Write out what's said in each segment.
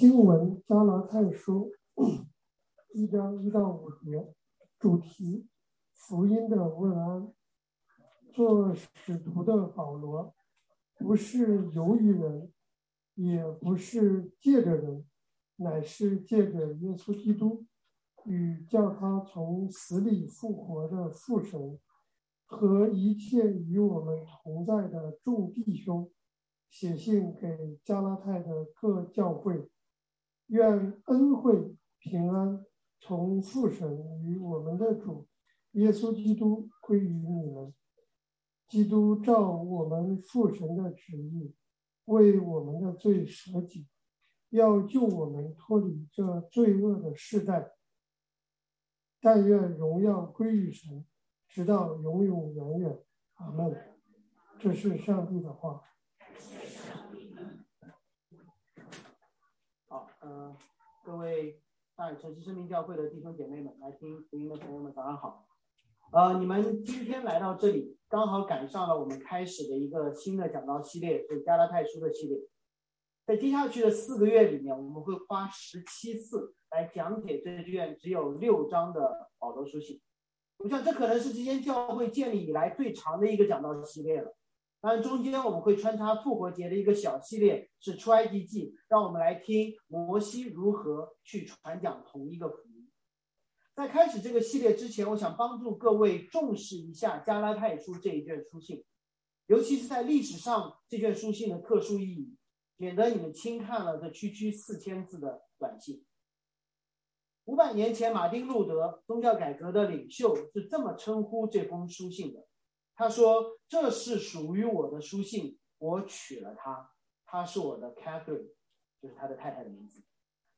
经文加拉太书一章一到五节，主题福音的问安。做使徒的保罗，不是由于人，也不是借着人，乃是借着耶稣基督与叫他从死里复活的父神和一切与我们同在的众弟兄，写信给加拉太的各教会。愿恩惠平安从父神与我们的主耶稣基督归于你们。基督照我们父神的旨意，为我们的罪舍己，要救我们脱离这罪恶的世代。但愿荣耀归于神，直到永永远远。阿门。这是上帝的话。呃，各位大城市生命教会的弟兄姐妹们，来听福音的朋友们，早上好。呃，你们今天来到这里，刚好赶上了我们开始的一个新的讲道系列，是加拉太书的系列。在接下去的四个月里面，我们会花十七次来讲解这卷只有六章的保罗书信。我想，这可能是这间教会建立以来最长的一个讲道系列了。当然，中间我们会穿插复活节的一个小系列，是出埃及记，让我们来听摩西如何去传讲同一个福音。在开始这个系列之前，我想帮助各位重视一下加拉太书这一卷书信，尤其是在历史上这卷书信的特殊意义，免得你们轻看了这区区四千字的短信。五百年前，马丁路德宗教改革的领袖是这么称呼这封书信的。他说：“这是属于我的书信，我娶了她，她是我的 Catherine，就是他的太太的名字。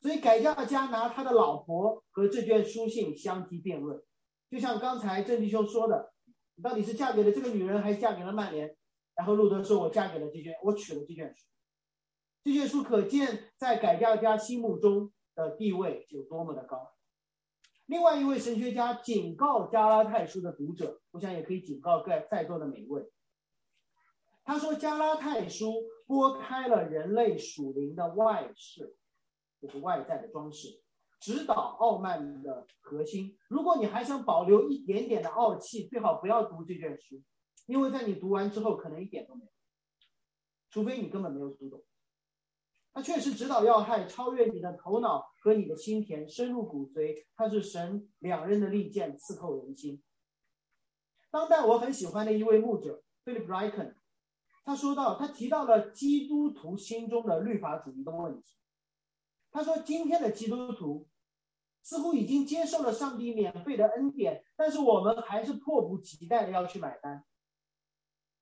所以改教家拿他的老婆和这卷书信相提辩论，就像刚才郑弟兄说的，你到底是嫁给了这个女人，还是嫁给了曼联？然后路德说：我嫁给了这卷，我娶了这卷书。这卷书可见在改教家心目中的地位有多么的高。”另外一位神学家警告加拉太书的读者，我想也可以警告在在座的每一位。他说，加拉太书拨开了人类属灵的外饰，就是外在的装饰，指导傲慢的核心。如果你还想保留一点点的傲气，最好不要读这卷书，因为在你读完之后，可能一点都没有，除非你根本没有读懂。它确实指导要害，超越你的头脑和你的心田，深入骨髓。它是神两刃的利剑，刺透人心。当代我很喜欢的一位牧者 Philip Ryken，他说到，他提到了基督徒心中的律法主义的问题。他说，今天的基督徒似乎已经接受了上帝免费的恩典，但是我们还是迫不及待的要去买单。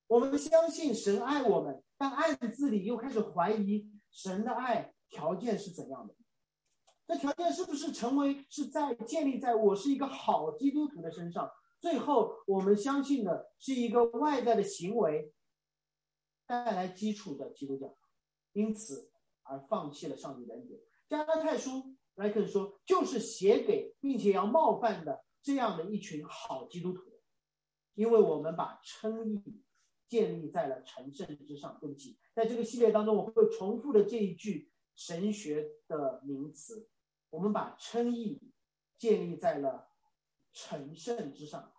我们相信神爱我们，但暗自里又开始怀疑。神的爱条件是怎样的？这条件是不是成为是在建立在我是一个好基督徒的身上？最后，我们相信的是一个外在的行为带来基础的基督教，因此而放弃了上帝的恩典。加拉太书莱克说，就是写给并且要冒犯的这样的一群好基督徒，因为我们把称义。建立在了成圣之上。对不起，在这个系列当中，我会重复的这一句神学的名词。我们把称义建立在了成圣之上。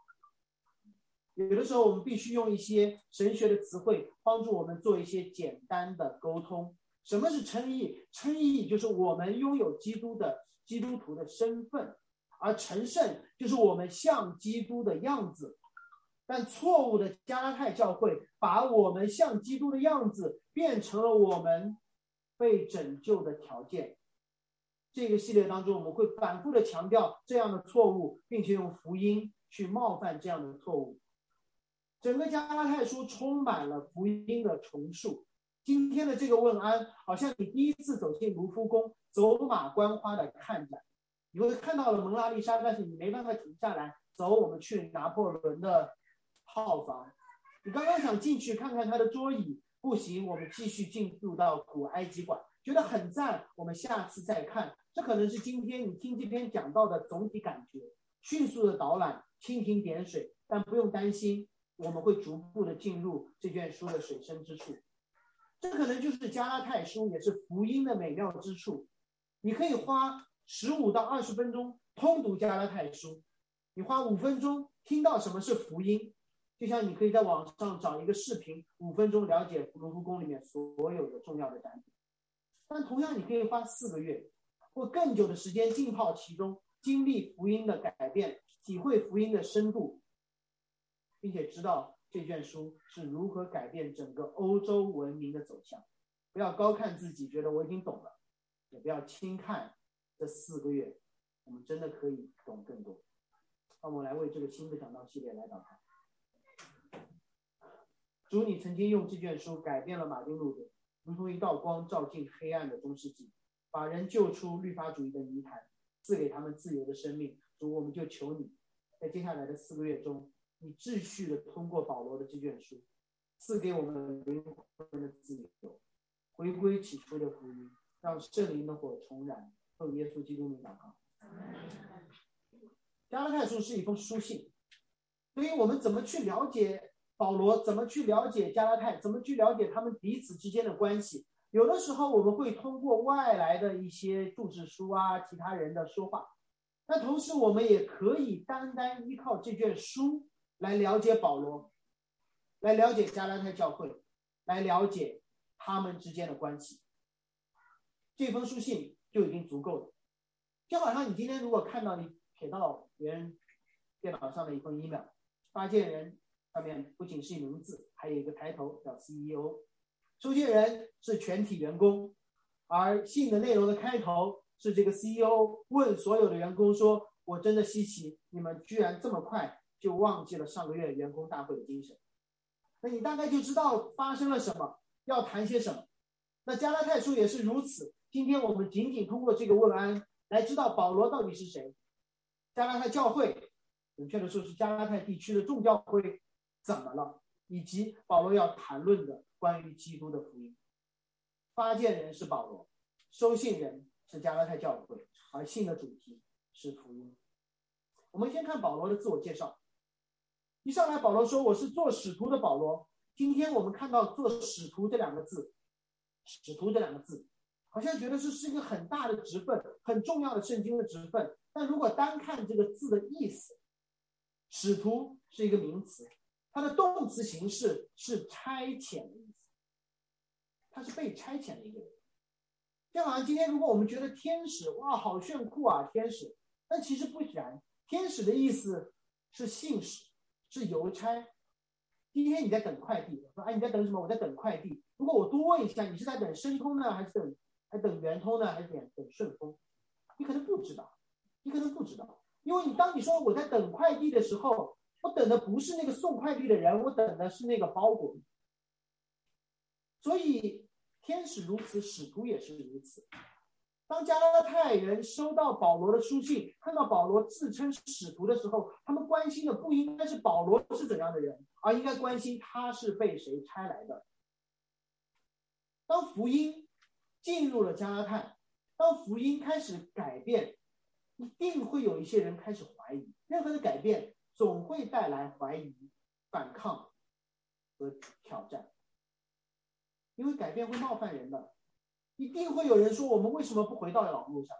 有的时候，我们必须用一些神学的词汇帮助我们做一些简单的沟通。什么是称义？称义就是我们拥有基督的基督徒的身份，而成圣就是我们像基督的样子。但错误的加拉太教会把我们像基督的样子变成了我们被拯救的条件。这个系列当中，我们会反复的强调这样的错误，并且用福音去冒犯这样的错误。整个加拉太书充满了福音的重述。今天的这个问安，好像你第一次走进卢浮宫，走马观花的看展，你会看到了蒙娜丽莎，但是你没办法停下来走。我们去拿破仑的。套房，你刚刚想进去看看他的桌椅，不行，我们继续进入到古埃及馆，觉得很赞，我们下次再看。这可能是今天你听这篇讲到的总体感觉。迅速的导览，蜻蜓点水，但不用担心，我们会逐步的进入这卷书的水深之处。这可能就是加拉太书，也是福音的美妙之处。你可以花十五到二十分钟通读加拉太书，你花五分钟听到什么是福音，就像你可以在网上找一个视频，五分钟了解卢浮宫里面所有的重要的展品。但同样，你可以花四个月或更久的时间浸泡其中，经历福音的改变，体会福音的深度，并且知道这卷书是如何改变整个欧洲文明的走向。不要高看自己，觉得我已经懂了。也不要轻看这四个月，我们真的可以懂更多。那我们来为这个新的讲道系列来祷告。主，你曾经用这卷书改变了马丁路德，如同一道光照进黑暗的中世纪，把人救出律法主义的泥潭，赐给他们自由的生命。主，我们就求你，在接下来的四个月中，你秩序的通过保罗的这卷书，赐给我们灵魂的自由，回归起初的福音。让圣灵的火重燃，奉耶稣基督的名祷告。加拉太书是一封书信，所以我们怎么去了解保罗，怎么去了解加拉太，怎么去了解他们彼此之间的关系，有的时候我们会通过外来的一些注释书啊，其他人的说话，那同时我们也可以单单依靠这卷书来了解保罗，来了解加拉太教会，来了解他们之间的关系。这封书信就已经足够了，就好像你今天如果看到你写到别人电脑上的一封 email，发件人上面不仅是一名字，还有一个抬头叫 CEO，收件人是全体员工，而信的内容的开头是这个 CEO 问所有的员工说：“我真的稀奇，你们居然这么快就忘记了上个月员工大会的精神。”那你大概就知道发生了什么，要谈些什么。那加拉太书也是如此。今天我们仅仅通过这个问安来知道保罗到底是谁，加拉太教会，准确的说是加拉太地区的众教会怎么了，以及保罗要谈论的关于基督的福音。发件人是保罗，收信人是加拉太教会，而信的主题是福音。我们先看保罗的自我介绍。一上来，保罗说：“我是做使徒的保罗。”今天我们看到“做使徒”这两个字，“使徒”这两个字。好像觉得这是一个很大的职分，很重要的圣经的职分。但如果单看这个字的意思，使徒是一个名词，它的动词形式是差遣的意思，他是被差遣的一个人。就好像今天如果我们觉得天使哇好炫酷啊，天使，但其实不然，天使的意思是信使，是邮差。今天你在等快递，说哎你在等什么？我在等快递。如果我多问一下，你是在等申通呢，还是等？还等圆通呢，还是等等顺丰？你可能不知道，你可能不知道，因为你当你说我在等快递的时候，我等的不是那个送快递的人，我等的是那个包裹。所以天使如此，使徒也是如此。当加拉太人收到保罗的书信，看到保罗自称使徒的时候，他们关心的不应该是保罗是怎样的人，而应该关心他是被谁差来的。当福音。进入了加拉太，当福音开始改变，一定会有一些人开始怀疑。任何的改变总会带来怀疑、反抗和挑战，因为改变会冒犯人的。一定会有人说：“我们为什么不回到老路上？”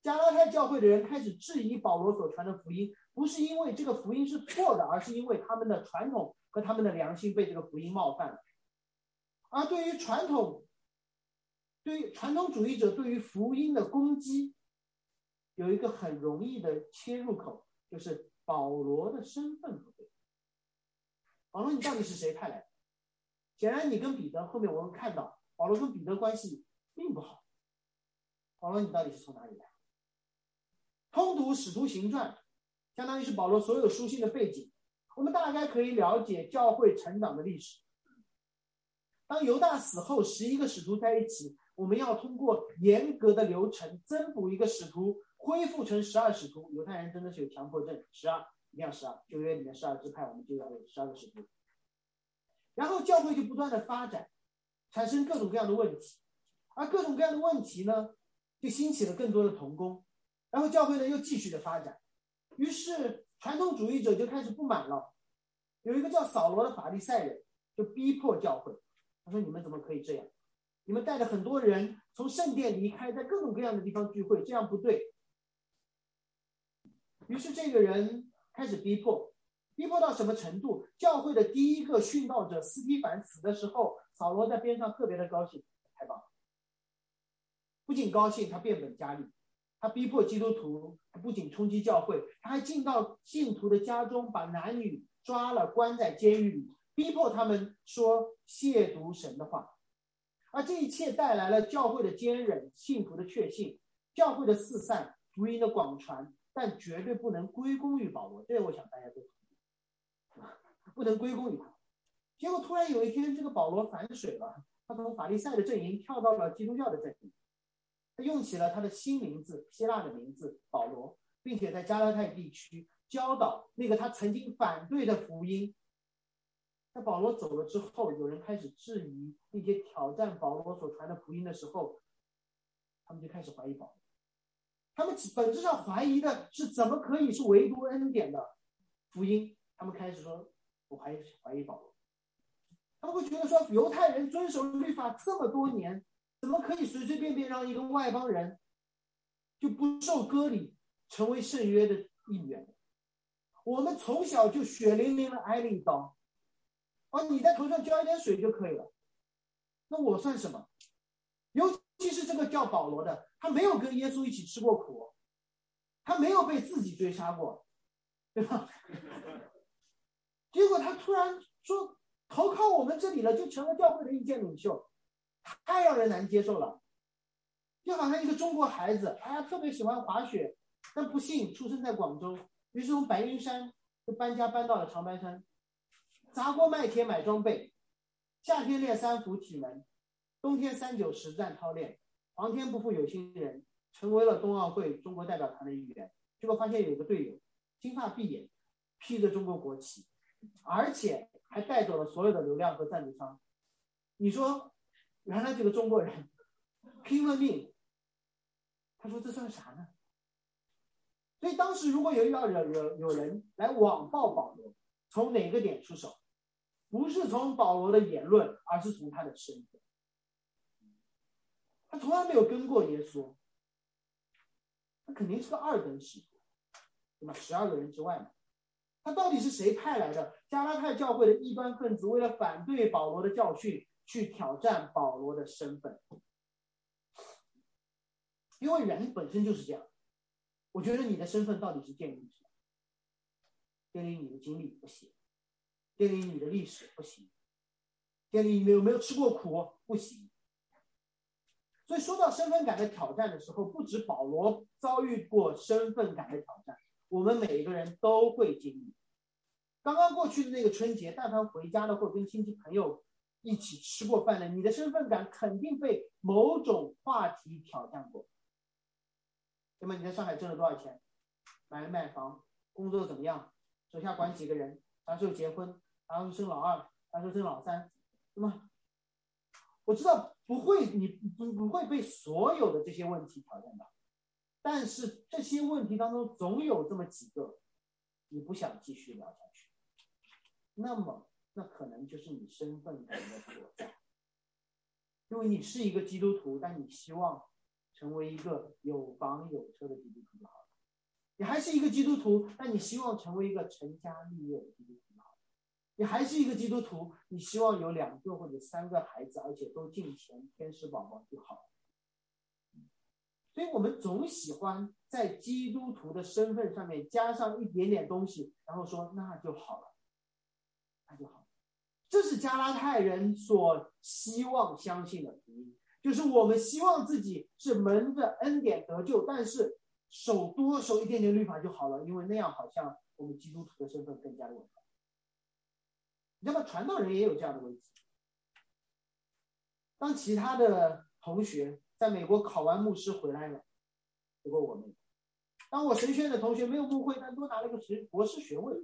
加拉太教会的人开始质疑保罗所传的福音，不是因为这个福音是错的，而是因为他们的传统和他们的良心被这个福音冒犯了。而对于传统，对于传统主义者对于福音的攻击，有一个很容易的切入口，就是保罗的身份不对。保罗，你到底是谁派来的？显然，你跟彼得后面我们看到，保罗跟彼得关系并不好。保罗，你到底是从哪里来？通读《使徒行传》，相当于是保罗所有书信的背景，我们大概可以了解教会成长的历史。当犹大死后，十一个使徒在一起。我们要通过严格的流程增补一个使徒，恢复成十二使徒。犹太人真的是有强迫症，十二一定要十二。旧约里面十二支派，我们就要有十二个使徒。然后教会就不断的发展，产生各种各样的问题，而各种各样的问题呢，就兴起了更多的童工。然后教会呢又继续的发展，于是传统主义者就开始不满了。有一个叫扫罗的法利赛人就逼迫教会，他说：“你们怎么可以这样？”你们带着很多人从圣殿离开，在各种各样的地方聚会，这样不对。于是这个人开始逼迫，逼迫到什么程度？教会的第一个殉道者斯蒂凡死的时候，扫罗在边上特别的高兴，太棒了！不仅高兴，他变本加厉，他逼迫基督徒，不仅冲击教会，他还进到信徒的家中，把男女抓了，关在监狱里，逼迫他们说亵渎神的话。而这一切带来了教会的坚韧、信徒的确信、教会的四散、福音的广传。但绝对不能归功于保罗，这我想大家都同意，不能归功于他。结果突然有一天，这个保罗反水了，他从法利赛的阵营跳到了基督教的阵营，他用起了他的新名字，希腊的名字保罗，并且在加拉太地区教导那个他曾经反对的福音。在保罗走了之后，有人开始质疑并且挑战保罗所传的福音的时候，他们就开始怀疑保罗。他们本质上怀疑的是，怎么可以是唯独恩典的福音？他们开始说，我怀疑怀疑保罗。他们会觉得说，犹太人遵守律法这么多年，怎么可以随随便便让一个外邦人就不受割礼，成为圣约的一员？我们从小就血淋淋的挨了一刀，而你在头上浇一点水就可以了，那我算什么？其是这个叫保罗的。他没有跟耶稣一起吃过苦，他没有被自己追杀过，对吧？结果他突然说投靠我们这里了，就成了教会的意见领袖，太让人难接受了。就好像一个中国孩子，哎呀，特别喜欢滑雪，但不幸出生在广州，于是从白云山就搬家搬到了长白山，砸锅卖铁买装备，夏天练三伏体能，冬天三九实战操练。皇天不负有心人，成为了冬奥会中国代表团的一员。结果发现有个队友金发碧眼，披着中国国旗，而且还带走了所有的流量和赞助商。你说，原来这个中国人拼了命，他说这算啥呢？所以当时如果有要有有有人来网暴保罗，从哪个点出手？不是从保罗的言论，而是从他的身份。他从来没有跟过耶稣，他肯定是个二等使徒，对吧？十二个人之外嘛，他到底是谁派来的？加拉太教会的异端分子为了反对保罗的教训，去挑战保罗的身份。因为人本身就是这样，我觉得你的身份到底是建立什么？建立你的经历不行，建立你的历史不行，建立你有没有吃过苦不行。所以说到身份感的挑战的时候，不止保罗遭遇过身份感的挑战，我们每一个人都会经历。刚刚过去的那个春节，但凡回家了或者跟亲戚朋友一起吃过饭的，你的身份感肯定被某种话题挑战过。那么你在上海挣了多少钱？买没买房？工作怎么样？手下管几个人？啥时候结婚？啥时候生老二？啥时候生老三？那么我知道。不会，你不不会被所有的这些问题挑战到，但是这些问题当中总有这么几个，你不想继续聊下去，那么那可能就是你身份感的所在，因为你是一个基督徒，但你希望成为一个有房有车的基督徒就好了，你还是一个基督徒，但你希望成为一个成家立业的基督徒。你还是一个基督徒，你希望有两个或者三个孩子，而且都进前，天使宝宝就好。所以我们总喜欢在基督徒的身份上面加上一点点东西，然后说那就好了，那就好。这是加拉太人所希望相信的福音，就是我们希望自己是蒙着恩典得救，但是守多守一点点律法就好了，因为那样好像我们基督徒的身份更加的稳固。你知道吗？传道人也有这样的问题。当其他的同学在美国考完牧师回来了，结果我没有；当我神学院的同学没有牧会，但多拿了个学博士学位，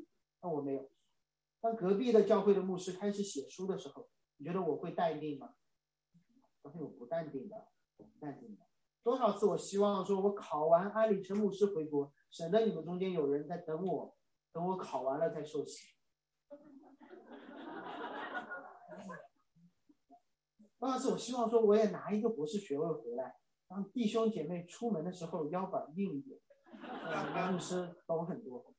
那我没有；当隔壁的教会的牧师开始写书的时候，你觉得我会淡定吗？我会有不淡定的，我不淡定的。多少次我希望说，我考完安理成牧师回国，省得你们中间有人在等我，等我考完了再受洗。当时我希望说，我也拿一个博士学位回来，让弟兄姐妹出门的时候腰板硬一点，杨牧师懂很多。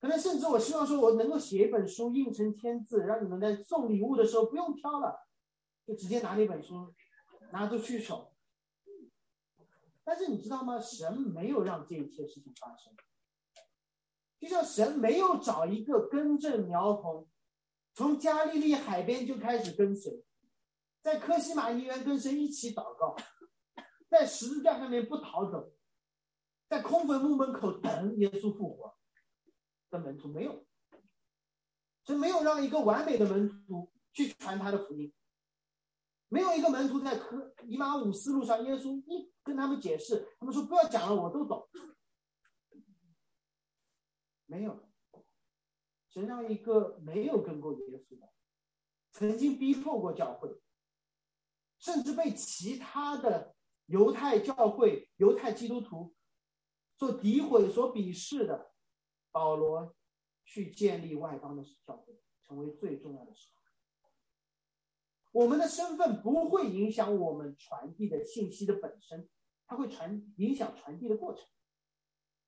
可能甚至我希望说，我能够写一本书印成签字，让你们在送礼物的时候不用挑了，就直接拿那本书拿出去手。但是你知道吗？神没有让这一切事情发生，就像神没有找一个根正苗红，从加利利海边就开始跟随，在科西玛医院跟随一起祷告，在十字架上面不逃走，在空坟墓门口等耶稣复活。的门徒没有，神没有让一个完美的门徒去传他的福音，没有一个门徒在科以马五思路上，耶稣一跟他们解释，他们说不要讲了，我都懂。没有，神让一个没有跟过耶稣的，曾经逼迫过教会，甚至被其他的犹太教会、犹太基督徒所诋毁、所鄙视的。保罗去建立外邦的教会，成为最重要的时候。我们的身份不会影响我们传递的信息的本身，它会传影响传递的过程。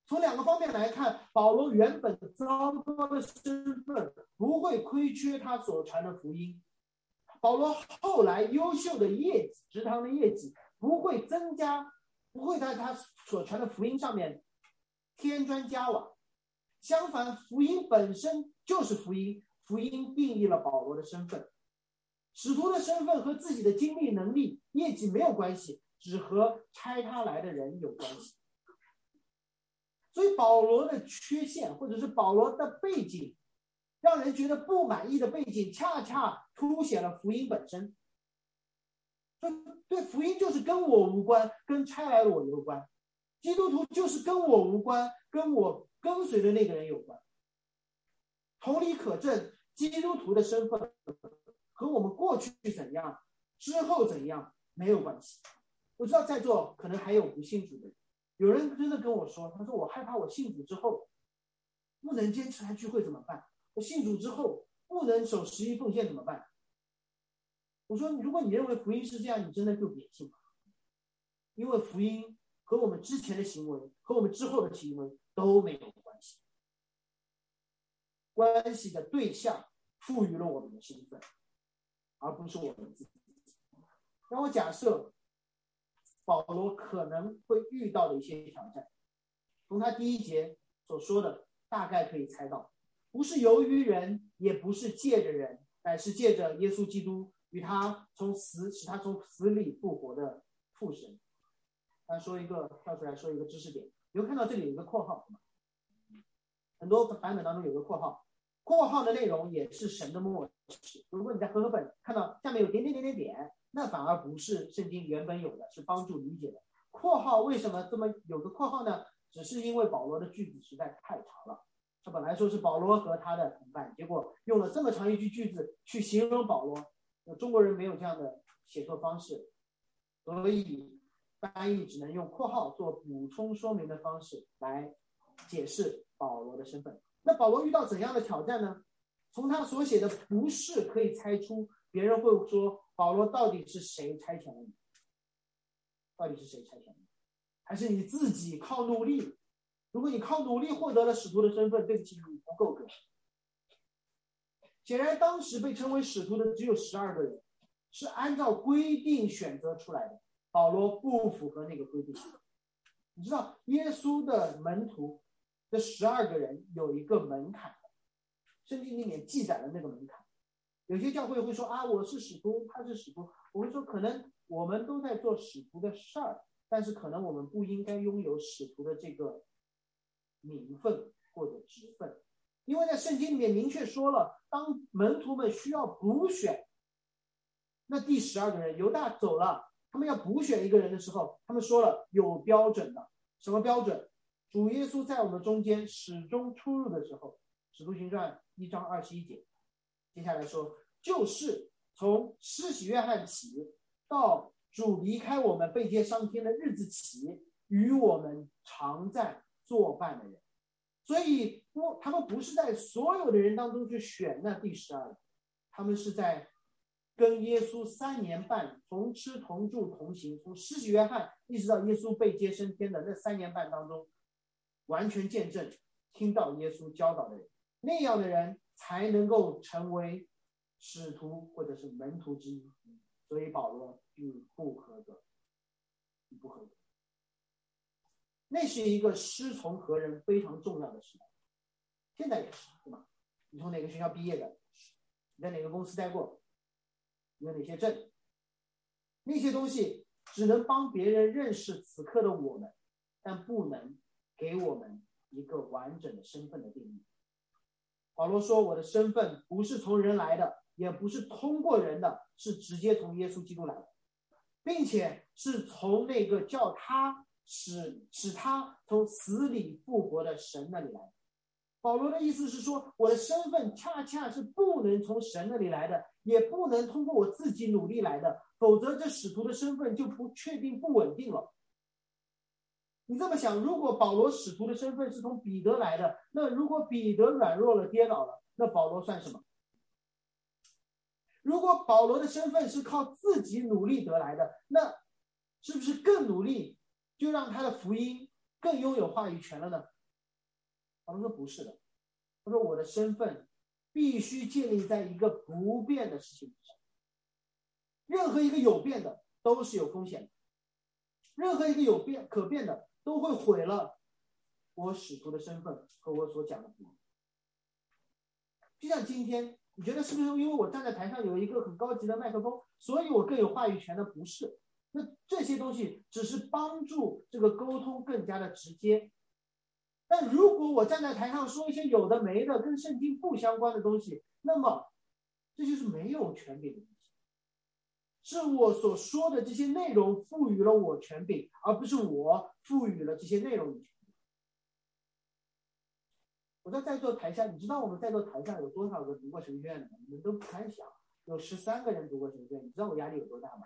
从两个方面来看，保罗原本糟糕的身份不会亏缺他所传的福音；保罗后来优秀的业绩、职堂的业绩不会增加，不会在他所传的福音上面添砖加瓦。相反，福音本身就是福音。福音定义了保罗的身份，使徒的身份和自己的经历、能力、业绩没有关系，只和差他来的人有关系。所以，保罗的缺陷或者是保罗的背景，让人觉得不满意的背景，恰恰凸显了福音本身。对对，福音就是跟我无关，跟差来的我有关。基督徒就是跟我无关，跟我。跟随的那个人有关，同理可证，基督徒的身份和我们过去怎样，之后怎样没有关系。我知道在座可能还有不信主的人，有人真的跟我说，他说我害怕我信主之后不能坚持来聚会怎么办？我信主之后不能守十一奉献怎么办？我说，如果你认为福音是这样，你真的就别信了，因为福音和我们之前的行为和我们之后的行为。都没有关系，关系的对象赋予了我们的身份，而不是我们自己。那我假设保罗可能会遇到的一些挑战，从他第一节所说的，大概可以猜到，不是由于人，也不是借着人，乃是借着耶稣基督与他从死使他从死里复活的父神。他说一个跳出来说一个知识点。你会看到这里有一个括号，很多版本当中有个括号，括号的内容也是神的默示。如果你在和合本看到下面有点点点点点，那反而不是圣经原本有的，是帮助理解的。括号为什么这么有个括号呢？只是因为保罗的句子实在太长了。他本来说是保罗和他的同伴，结果用了这么长一句句子去形容保罗，中国人没有这样的写作方式，所以。翻译只能用括号做补充说明的方式来解释保罗的身份。那保罗遇到怎样的挑战呢？从他所写的不是可以猜出，别人会说保罗到底是谁差遣了你？到底是谁差遣你？还是你自己靠努力？如果你靠努力获得了使徒的身份，对不起，你不够格。显然，当时被称为使徒的只有十二个人，是按照规定选择出来的。保罗不符合那个规定，你知道耶稣的门徒这十二个人有一个门槛，圣经里面记载了那个门槛。有些教会会说啊，我是使徒，他是使徒。我们说，可能我们都在做使徒的事儿，但是可能我们不应该拥有使徒的这个名分或者职分，因为在圣经里面明确说了，当门徒们需要补选，那第十二个人犹大走了。他们要补选一个人的时候，他们说了有标准的，什么标准？主耶稣在我们中间始终出入的时候，《使徒行传》一章二十一节，接下来说，就是从施洗约翰起，到主离开我们被接上天的日子起，与我们常在作伴的人。所以不，他们不是在所有的人当中去选那第十二个，他们是在跟耶稣三年半同吃同住同行，从施洗约翰一直到耶稣被接升天的那三年半当中，完全见证听到耶稣教导的人，那样的人才能够成为使徒或者是门徒之一。所以保罗并不合格，不合格。那是一个师从何人非常重要的时代，现在也是，对吗？你从哪个学校毕业的？你在哪个公司待过？有哪些证？那些东西只能帮别人认识此刻的我们，但不能给我们一个完整的身份的定义。保罗说：“我的身份不是从人来的，也不是通过人的，是直接从耶稣基督来的，并且是从那个叫他。”使使他从死里复活的神那里来。保罗的意思是说，我的身份恰恰是不能从神那里来的，也不能通过我自己努力来的，否则这使徒的身份就不确定、不稳定了。你这么想，如果保罗使徒的身份是从彼得来的，那如果彼得软弱了、跌倒了，那保罗算什么？如果保罗的身份是靠自己努力得来的，那是不是更努力？就让他的福音更拥有话语权了呢？他说不是的，他说我的身份必须建立在一个不变的事情上。任何一个有变的都是有风险的，任何一个有变可变的都会毁了我使徒的身份和我所讲的福音。就像今天，你觉得是不是因为我站在台上有一个很高级的麦克风，所以我更有话语权的？不是。那这些东西只是帮助这个沟通更加的直接，但如果我站在台上说一些有的没的、跟圣经不相关的东西，那么这就是没有权柄的东西。是我所说的这些内容赋予了我权柄，而不是我赋予了这些内容权。我在在座台下，你知道我们在座台下有多少个读过神学院的？你们都不敢想。有十三个人读过神学院，你知道我压力有多大吗？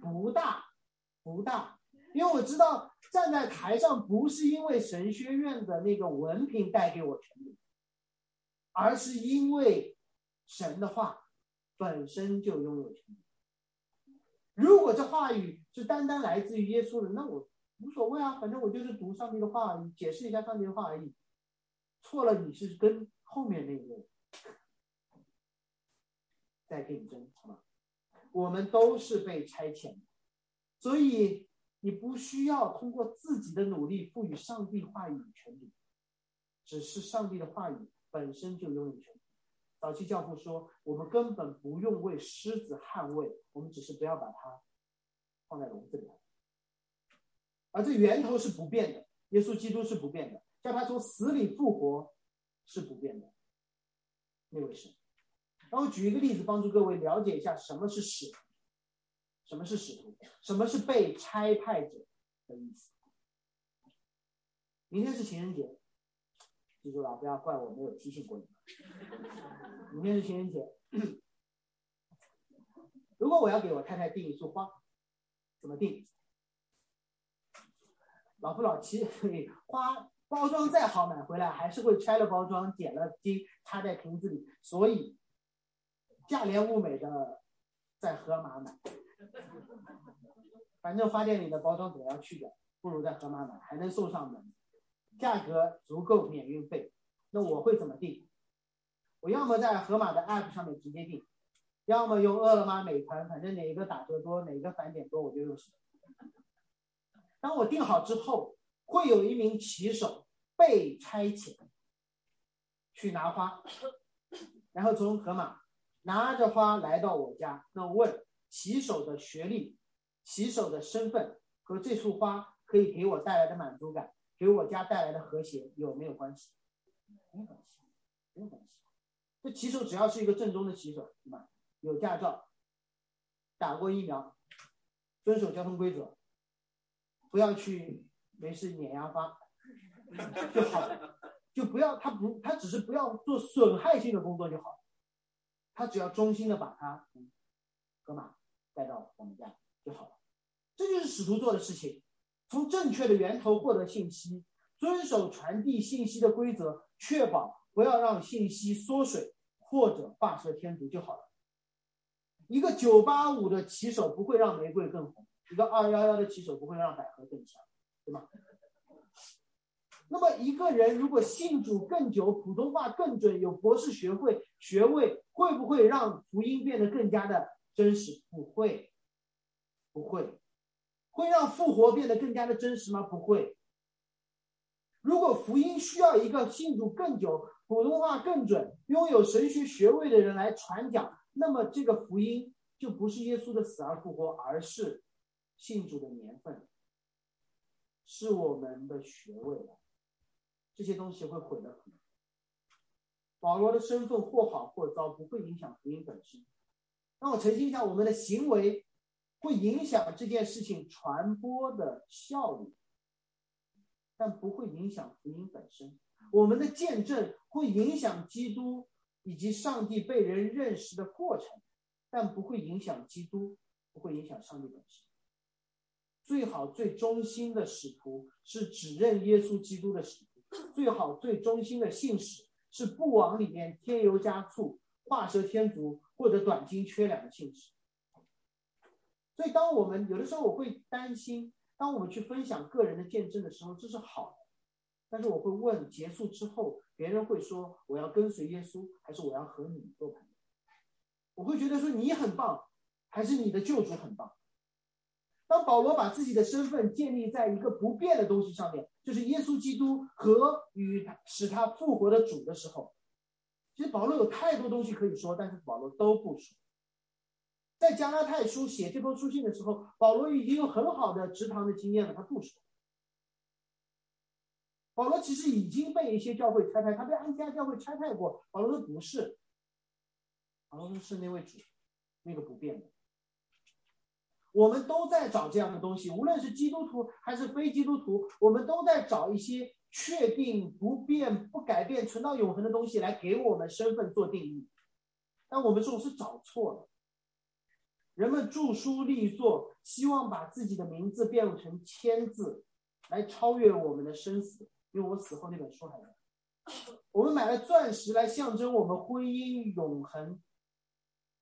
不大，不大，因为我知道站在台上不是因为神学院的那个文凭带给我权利，而是因为神的话本身就拥有权利。如果这话语是单单来自于耶稣的，那我无所谓啊，反正我就是读上帝的话，解释一下上帝的话而已。错了，你是跟后面那个。在竞争，好吗？我们都是被差遣的，所以你不需要通过自己的努力赋予上帝话语权利，只是上帝的话语本身就拥有权柄。早期教父说，我们根本不用为狮子捍卫，我们只是不要把它放在笼子里。而这源头是不变的，耶稣基督是不变的，叫他从死里复活是不变的，那位神。然后举一个例子，帮助各位了解一下什么是使，什么是使徒，什么是被差派者的意思。明天是情人节，记住了，不要怪我没有提醒过你们。明天是情人节，如果我要给我太太订一束花，怎么订？老夫老妻，花包装再好，买回来还是会拆了包装，剪了钉，插在瓶子里，所以。价廉物美的，在盒马买，反正花店里的包装总要去掉，不如在盒马买，还能送上门，价格足够免运费。那我会怎么订？我要么在盒马的 app 上面直接订，要么用饿了么、美团，反正哪个打折多，哪个返点多，我就用什么。当我订好之后，会有一名骑手被差遣去拿花，然后从盒马。拿着花来到我家，那问骑手的学历、骑手的身份和这束花可以给我带来的满足感、给我家带来的和谐有没有关系？没关系，没有关系。这骑手只要是一个正宗的骑手，对吧？有驾照，打过疫苗，遵守交通规则，不要去没事碾压花就好了，就不要他不他只是不要做损害性的工作就好了。他只要忠心的把他河马带到我们家就好了，这就是使徒做的事情，从正确的源头获得信息，遵守传递信息的规则，确保不要让信息缩水或者画蛇添足就好了。一个九八五的骑手不会让玫瑰更红，一个二幺幺的骑手不会让百合更香，对吗？那么一个人如果信主更久，普通话更准，有博士学会学位，会不会让福音变得更加的真实？不会，不会。会让复活变得更加的真实吗？不会。如果福音需要一个信主更久、普通话更准、拥有神学学位的人来传讲，那么这个福音就不是耶稣的死而复活，而是信主的年份，是我们的学位了。这些东西会毁了福音。保罗的身份或好或糟，不会影响福音本身。那我澄清一下，我们的行为会影响这件事情传播的效率。但不会影响福音本身。我们的见证会影响基督以及上帝被人认识的过程，但不会影响基督，不会影响上帝本身。最好最忠心的使徒是只认耶稣基督的使徒，最好最忠心的信使是不往里面添油加醋、画蛇添足或者短斤缺两的信使。所以，当我们有的时候我会担心。当我们去分享个人的见证的时候，这是好的。但是我会问，结束之后，别人会说我要跟随耶稣，还是我要和你做朋友？我会觉得说你很棒，还是你的救主很棒？当保罗把自己的身份建立在一个不变的东西上面，就是耶稣基督和与使他复活的主的时候，其实保罗有太多东西可以说，但是保罗都不说。在加拉太书写这封书信的时候，保罗已经有很好的职堂的经验了，他不说。保罗其实已经被一些教会拆派，他被安提阿教会拆派过。保罗说不是，保罗说是那位主，那个不变的。我们都在找这样的东西，无论是基督徒还是非基督徒，我们都在找一些确定不变、不改变、存到永恒的东西来给我们身份做定义，但我们总是找错了。人们著书立作，希望把自己的名字变成签字，来超越我们的生死。因为我死后那本书还在。我们买了钻石来象征我们婚姻永恒。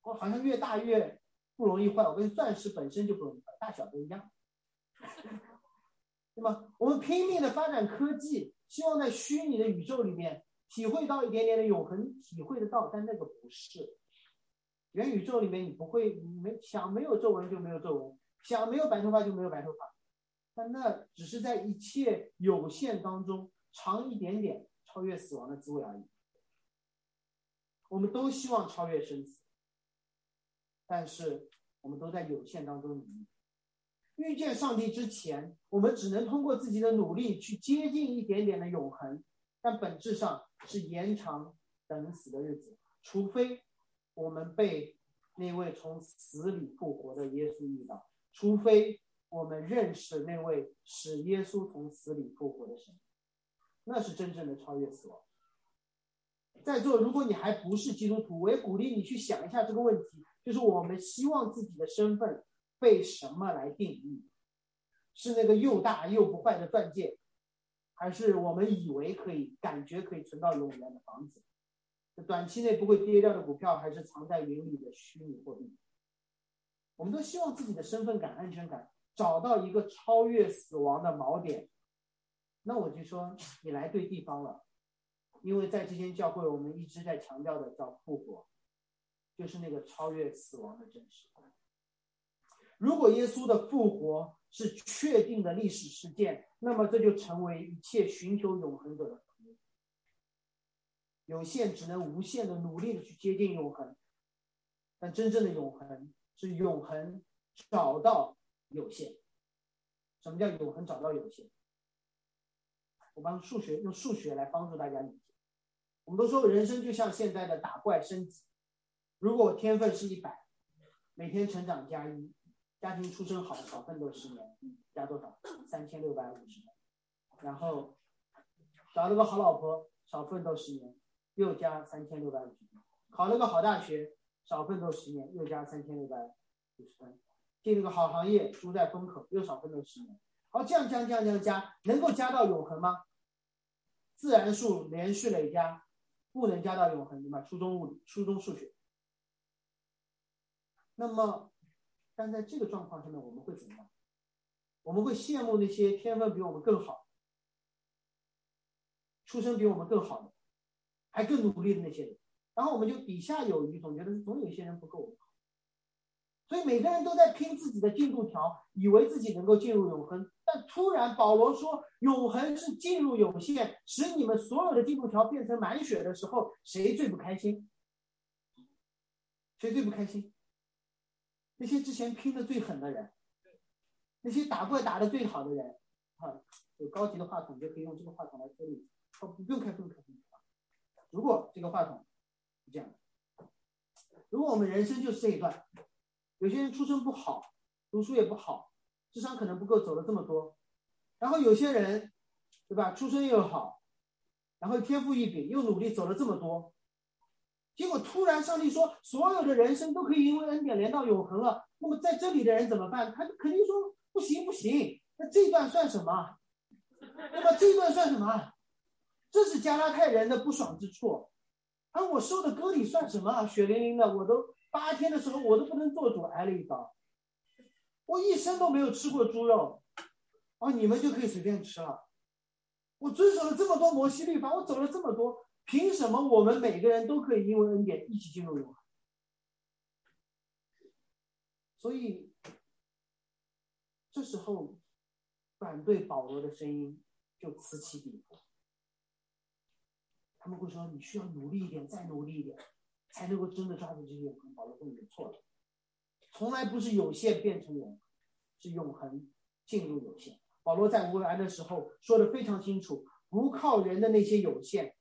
我好像越大越不容易坏。我跟钻石本身就不容易坏，大小都一样，对吗？我们拼命的发展科技，希望在虚拟的宇宙里面体会到一点点的永恒，体会得到，但那个不是。元宇宙里面，你不会没想没有皱纹就没有皱纹，想没有白头发就没有白头发，但那只是在一切有限当中尝一点点超越死亡的滋味而已。我们都希望超越生死，但是我们都在有限当中努力。遇见上帝之前，我们只能通过自己的努力去接近一点点的永恒，但本质上是延长等死的日子，除非。我们被那位从死里复活的耶稣遇到，除非我们认识那位使耶稣从死里复活的神，那是真正的超越死亡。在座，如果你还不是基督徒，我也鼓励你去想一下这个问题：，就是我们希望自己的身份被什么来定义？是那个又大又不坏的钻戒，还是我们以为可以、感觉可以存到永远的房子？短期内不会跌掉的股票，还是藏在云里的虚拟货币？我们都希望自己的身份感、安全感找到一个超越死亡的锚点。那我就说，你来对地方了，因为在这间教会，我们一直在强调的叫复活，就是那个超越死亡的真实。如果耶稣的复活是确定的历史事件，那么这就成为一切寻求永恒者的。有限只能无限的努力的去接近永恒，但真正的永恒是永恒找到有限。什么叫永恒找到有限？我帮数学用数学来帮助大家理解。我们都说人生就像现在的打怪升级，如果天分是一百，每天成长加一，家庭出身好少奋斗十年，加多少？三千六百五十年。然后找了个好老婆，少奋斗十年。又加三千六百五十分，考了个好大学，少奋斗十年，又加三千六百五十分，进了个好行业，输在风口，又少奋斗十年。好，这样加这样这样加，能够加到永恒吗？自然数连续累加不能加到永恒，对吧？初中物理，初中数学。那么，但在这个状况下面，我们会怎么样？我们会羡慕那些天分比我们更好、出身比我们更好的、还更努力的那些人，然后我们就底下有余，总觉得总有一些人不够。所以每个人都在拼自己的进度条，以为自己能够进入永恒。但突然保罗说，永恒是进入有限，使你们所有的进度条变成满血的时候，谁最不开心？谁最不开心？那些之前拼的最狠的人，那些打怪打的最好的人，啊，有高级的话筒就可以用这个话筒来说例子，哦，不用开，不用开，不用开。如果这个话筒是这样的，如果我们人生就是这一段。有些人出身不好，读书也不好，智商可能不够，走了这么多。然后有些人，对吧？出身又好，然后天赋异禀，又努力，走了这么多。结果突然上帝说，所有的人生都可以因为恩典连到永恒了。那么在这里的人怎么办？他就肯定说不行不行。那这段算什么？那么这段算什么？这是加拉太人的不爽之处。而我受的割礼算什么？血淋淋的，我都。八天的时候，我都不能做主，挨了一刀。我一生都没有吃过猪肉，哦，你们就可以随便吃了。我遵守了这么多摩西律法，我走了这么多，凭什么我们每个人都可以因为恩典一起进入永恒？所以，这时候反对保罗的声音就此起彼伏。他们会说：“你需要努力一点，再努力一点。”才能够真的抓住这些永恒。保罗说你错了，从来不是有限变成永恒，是永恒进入有限。保罗在无来的时候说的非常清楚，不靠人的那些有限，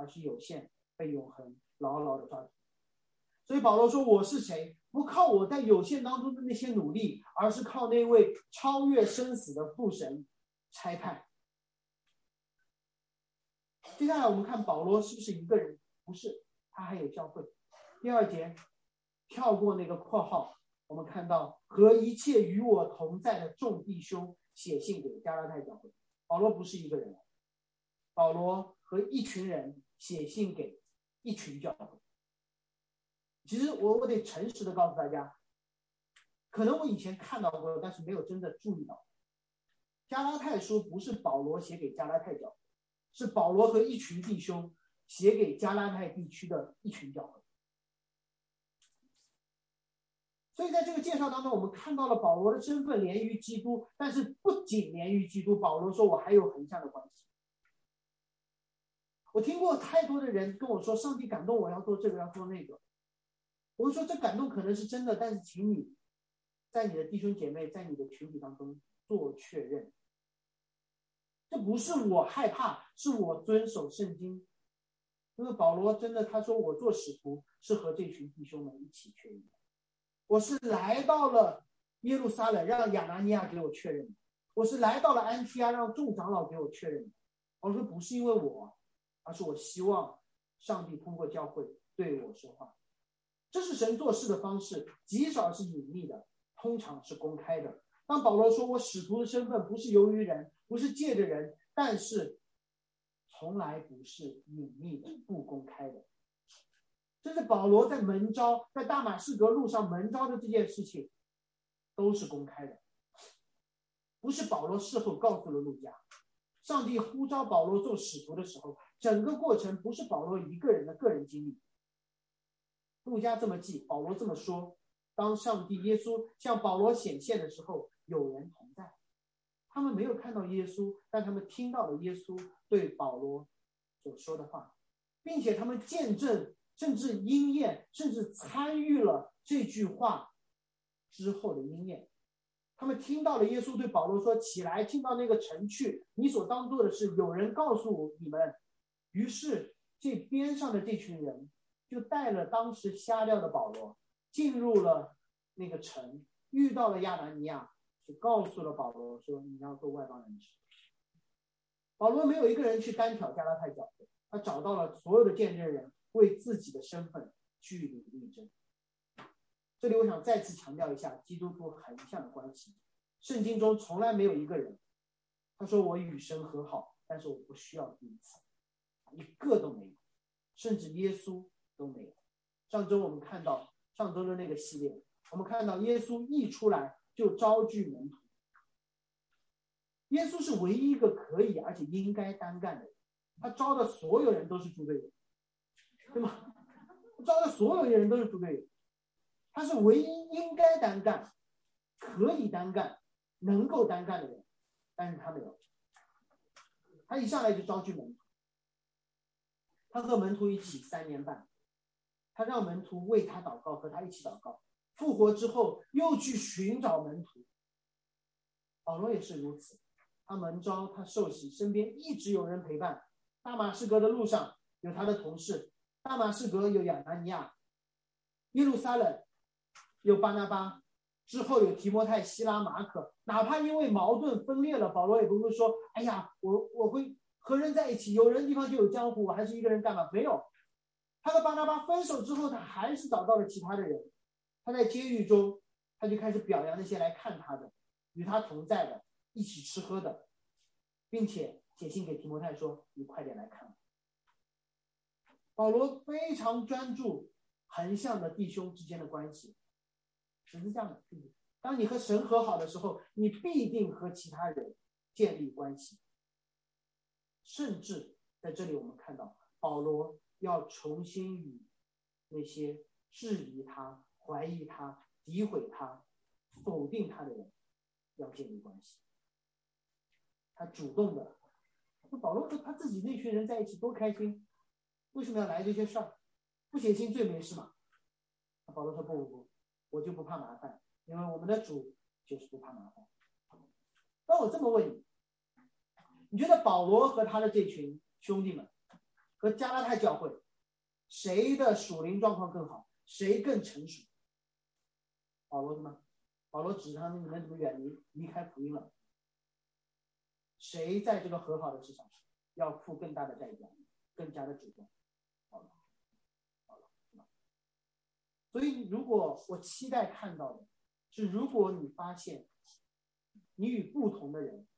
而是有限被永恒牢牢的抓住。所以保罗说我是谁？不靠我在有限当中的那些努力，而是靠那位超越生死的父神差派。接下来我们看保罗是不是一个人？不是。他还有教会。第二节，跳过那个括号，我们看到和一切与我同在的众弟兄写信给加拉太教会。保罗不是一个人，保罗和一群人写信给一群教会。其实我我得诚实的告诉大家，可能我以前看到过，但是没有真的注意到。加拉太书不是保罗写给加拉太教，是保罗和一群弟兄。写给加拉太地区的一群教会，所以在这个介绍当中，我们看到了保罗的身份连于基督，但是不仅连于基督，保罗说我还有横向的关系。我听过太多的人跟我说，上帝感动我要做这个要做那个，我说这感动可能是真的，但是请你在你的弟兄姐妹在你的群体当中做确认，这不是我害怕，是我遵守圣经。因为保罗真的，他说我做使徒是和这群弟兄们一起确认的。我是来到了耶路撒冷，让亚拿尼亚给我确认。我是来到了安提亚，让众长老给我确认。我说不是因为我，而是我希望上帝通过教会对我说话。这是神做事的方式，极少是隐秘的，通常是公开的。当保罗说我使徒的身份不是由于人，不是借着人，但是。从来不是隐秘的、不公开的，这是保罗在门招，在大马士革路上门招的这件事情，都是公开的，不是保罗事后告诉了路加。上帝呼召保罗做使徒的时候，整个过程不是保罗一个人的个人经历。路加这么记，保罗这么说：当上帝耶稣向保罗显现的时候，有人同在。他们没有看到耶稣，但他们听到了耶稣对保罗所说的话，并且他们见证，甚至应验，甚至参与了这句话之后的应验。他们听到了耶稣对保罗说：“起来，进到那个城去。你所当做的是，有人告诉你们。”于是，这边上的这群人就带了当时瞎掉的保罗，进入了那个城，遇到了亚拿尼亚。就告诉了保罗说：“你要做外邦人士。”保罗没有一个人去单挑加拉太教会，他找到了所有的见证人，为自己的身份据理力争。这里我想再次强调一下基督徒横向的关系。圣经中从来没有一个人，他说我与神和好，但是我不需要彼此，一个都没有，甚至耶稣都没有。上周我们看到上周的那个系列，我们看到耶稣一出来就招聚门徒。耶稣是唯一一个可以而且应该单干的人，他招的所有人都是猪队友，对吗？招的所有的人都是猪队友，他是唯一应该单干、可以单干、能够单干的人，但是他没有，他一上来就招聚门徒，他和门徒一起三年半，他让门徒为他祷告，和他一起祷告，复活之后又去寻找门徒，保罗也是如此。他门招，他受洗，身边一直有人陪伴。大马士革的路上有他的同事，大马士革有亚拿尼亚，耶路撒冷有巴拿巴，之后有提摩太、希拉、马可。哪怕因为矛盾分裂了，保罗也不会说：“哎呀，我我会和人在一起，有人的地方就有江湖，我还是一个人干嘛？”没有，他和巴拿巴分手之后，他还是找到了其他的人。他在监狱中，他就开始表扬那些来看他的，与他同在的。一起吃喝的，并且写信给提摩太说：“你快点来看。”保罗非常专注横向的弟兄之间的关系，十字架的。当你和神和好的时候，你必定和其他人建立关系。甚至在这里，我们看到保罗要重新与那些质疑他、怀疑他、诋毁他、否定他的人要建立关系。他主动的，那保罗和他自己那群人在一起多开心，为什么要来这些事儿？不写信最没事嘛。保罗说不不不，我就不怕麻烦，因为我们的主就是不怕麻烦。那我这么问你，你觉得保罗和他的这群兄弟们和加拉太教会，谁的属灵状况更好？谁更成熟？保罗的吗？保罗指他们，你们怎么远离离开福音了？谁在这个和好的市场上要付更大的代价，更加的主动？好了，好了，所以，如果我期待看到的是，如果你发现你与不同的人，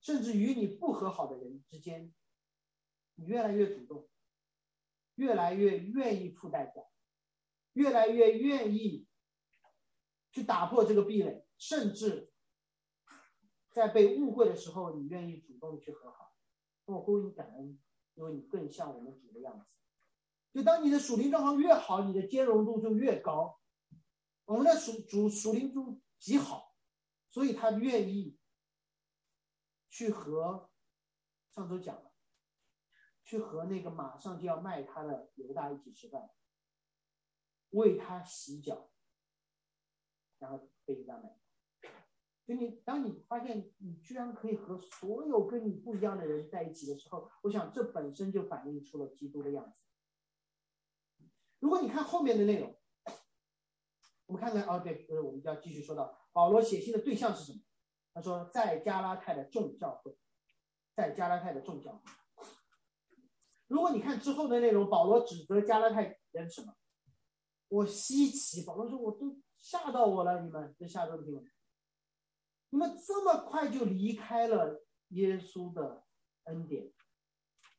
甚至与你不和好的人之间，你越来越主动，越来越愿意付代价，越来越愿意去打破这个壁垒，甚至。在被误会的时候，你愿意主动去和好，我会为你感恩，因为你更像我们主的样子。就当你的属灵状况越好，你的兼容度就越高。我们的属主属灵度极好，所以他愿意去和上周讲了，去和那个马上就要卖他的犹大一起吃饭，为他洗脚，然后被犹大卖。就你，当你发现你居然可以和所有跟你不一样的人在一起的时候，我想这本身就反映出了基督的样子。如果你看后面的内容，我们看看哦，对，就是我们就要继续说到保罗写信的对象是什么？他说在加拉太的众教会，在加拉太的众教会。如果你看之后的内容，保罗指责加拉太人什么？我稀奇，保罗说我都吓到我了，你们这下周的新闻。你们这么快就离开了耶稣的恩典，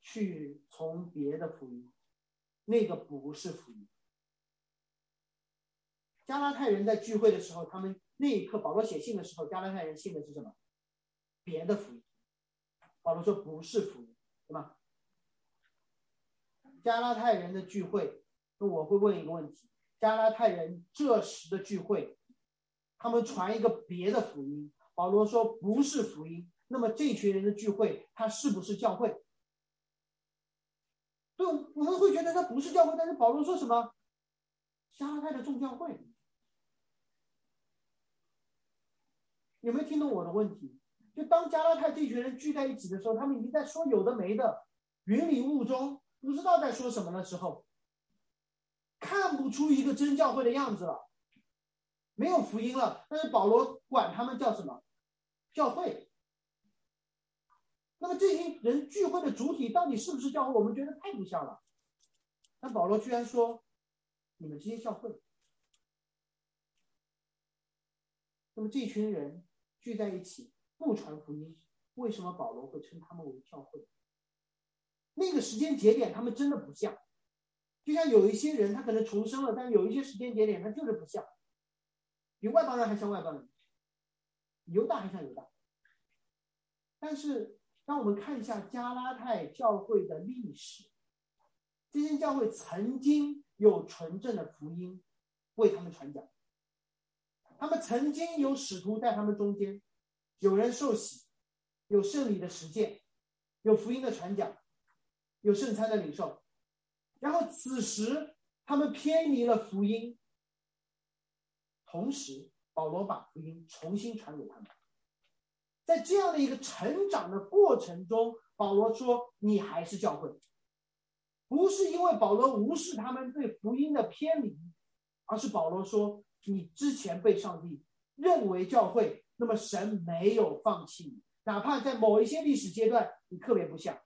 去从别的福音，那个不是福音。加拉太人在聚会的时候，他们那一刻，保罗写信的时候，加拉太人信的是什么？别的福音。保罗说不是福音，对吧？加拉太人的聚会，那我会问一个问题：加拉太人这时的聚会，他们传一个别的福音？保罗说不是福音，那么这群人的聚会，他是不是教会？对，我们会觉得他不是教会，但是保罗说什么？加拉太的众教会，有没有听懂我的问题？就当加拉太这群人聚在一起的时候，他们已经在说有的没的，云里雾中，不知道在说什么的时候，看不出一个真教会的样子了，没有福音了。但是保罗管他们叫什么？教会，那么这些人聚会的主体到底是不是教会？我们觉得太不像了。但保罗居然说，你们这些教会，那么这群人聚在一起不传福音，为什么保罗会称他们为教会？那个时间节点他们真的不像，就像有一些人他可能重生了，但是有一些时间节点他就是不像。比外邦人还像外邦人，犹大还像犹大。但是，让我们看一下加拉太教会的历史，这间教会曾经有纯正的福音为他们传讲，他们曾经有使徒在他们中间，有人受洗，有圣礼的实践，有福音的传讲，有圣餐的领受。然后此时他们偏离了福音，同时保罗把福音重新传给他们。在这样的一个成长的过程中，保罗说：“你还是教会，不是因为保罗无视他们对福音的偏离，而是保罗说你之前被上帝认为教会，那么神没有放弃你，哪怕在某一些历史阶段你特别不像。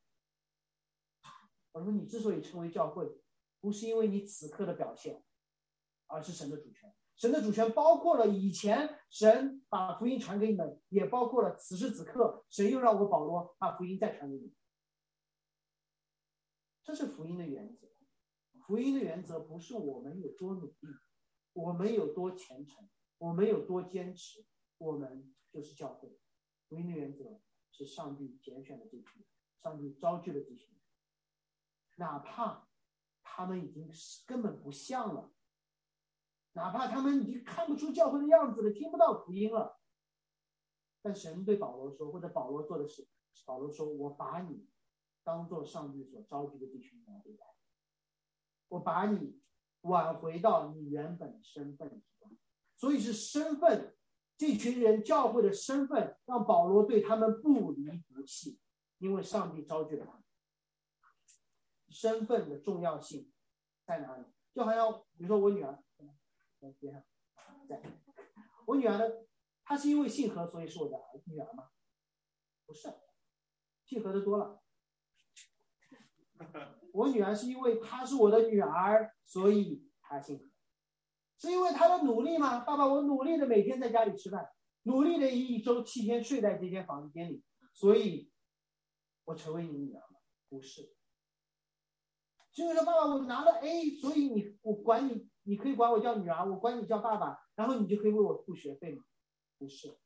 我说你之所以成为教会，不是因为你此刻的表现，而是神的主权。”神的主权包括了以前神把福音传给你们，也包括了此时此刻神又让我保罗把福音再传给你。这是福音的原则。福音的原则不是我们有多努力，我们有多虔诚，我们有多坚持，我们就是教会。福音的原则是上帝拣选的这群，上帝招聚的这群，哪怕他们已经根本不像了。哪怕他们已经看不出教会的样子了，听不到福音了，但神对保罗说，或者保罗做的事，保罗说：“我把你当做上帝所招聚的弟兄来对待，我把你挽回到你原本身份之中。”所以是身份，这群人教会的身份，让保罗对他们不离不弃，因为上帝召集了他们。身份的重要性在哪里？就好像比如说我女儿。边上，在。我女儿呢？她是因为姓何，所以是我的儿女儿吗？不是，姓何的多了。我女儿是因为她是我的女儿，所以她姓何。是因为她的努力吗？爸爸，我努力的每天在家里吃饭，努力的一周七天睡在这间房间里，所以我成为你女儿吗？不是。所以说，爸爸，我拿了 A，所以你我管你。你可以管我叫女儿，我管你叫爸爸，然后你就可以为我付学费吗？不是，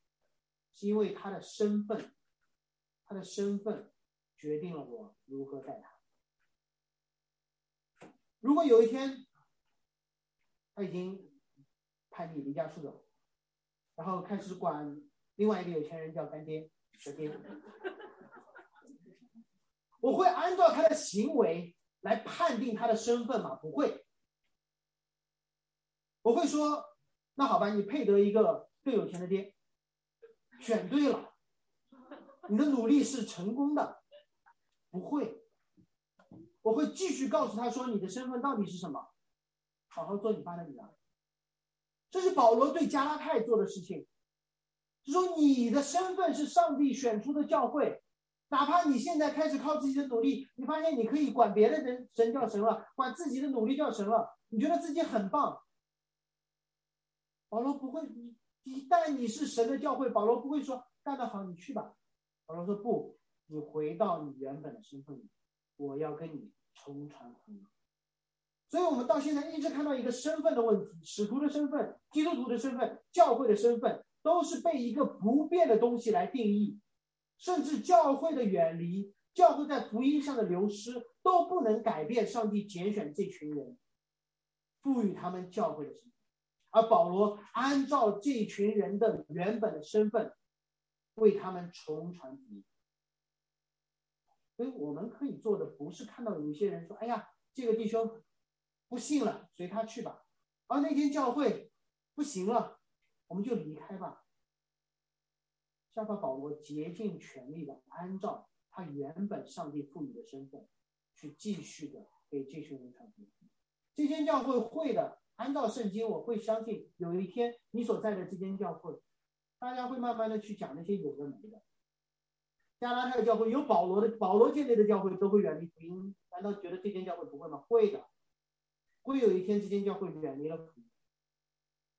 是因为他的身份，他的身份决定了我如何待他。如果有一天他已经叛逆离家出走，然后开始管另外一个有钱人叫干爹小爹，我会按照他的行为来判定他的身份吗？不会。我会说，那好吧，你配得一个更有钱的爹，选对了，你的努力是成功的。不会，我会继续告诉他说，你的身份到底是什么？好好做你爸的女儿。这是保罗对加拉太做的事情，就说你的身份是上帝选出的教会，哪怕你现在开始靠自己的努力，你发现你可以管别的人神叫神了，管自己的努力叫神了，你觉得自己很棒。保罗不会，你一旦你是神的教会，保罗不会说干得好，你去吧。保罗说不，你回到你原本的身份，我要跟你重传福音。所以，我们到现在一直看到一个身份的问题：使徒的身份、基督徒的身份、教会的身份，都是被一个不变的东西来定义，甚至教会的远离、教会在福音上的流失，都不能改变上帝拣选这群人，赋予他们教会的身份。而保罗按照这群人的原本的身份，为他们重传福音。所以我们可以做的不是看到有一些人说：“哎呀，这个弟兄不信了，随他去吧。”而那间教会不行了，我们就离开吧。要把保罗竭尽全力的按照他原本上帝赋予的身份，去继续的给这群人传福音。这间教会会的。按照圣经，我会相信有一天你所在的这间教会，大家会慢慢的去讲那些有的没的。加拉太的教会有保罗的，保罗建立的教会都会远离福音，难道觉得这间教会不会吗？会的，会有一天这间教会远离了福音，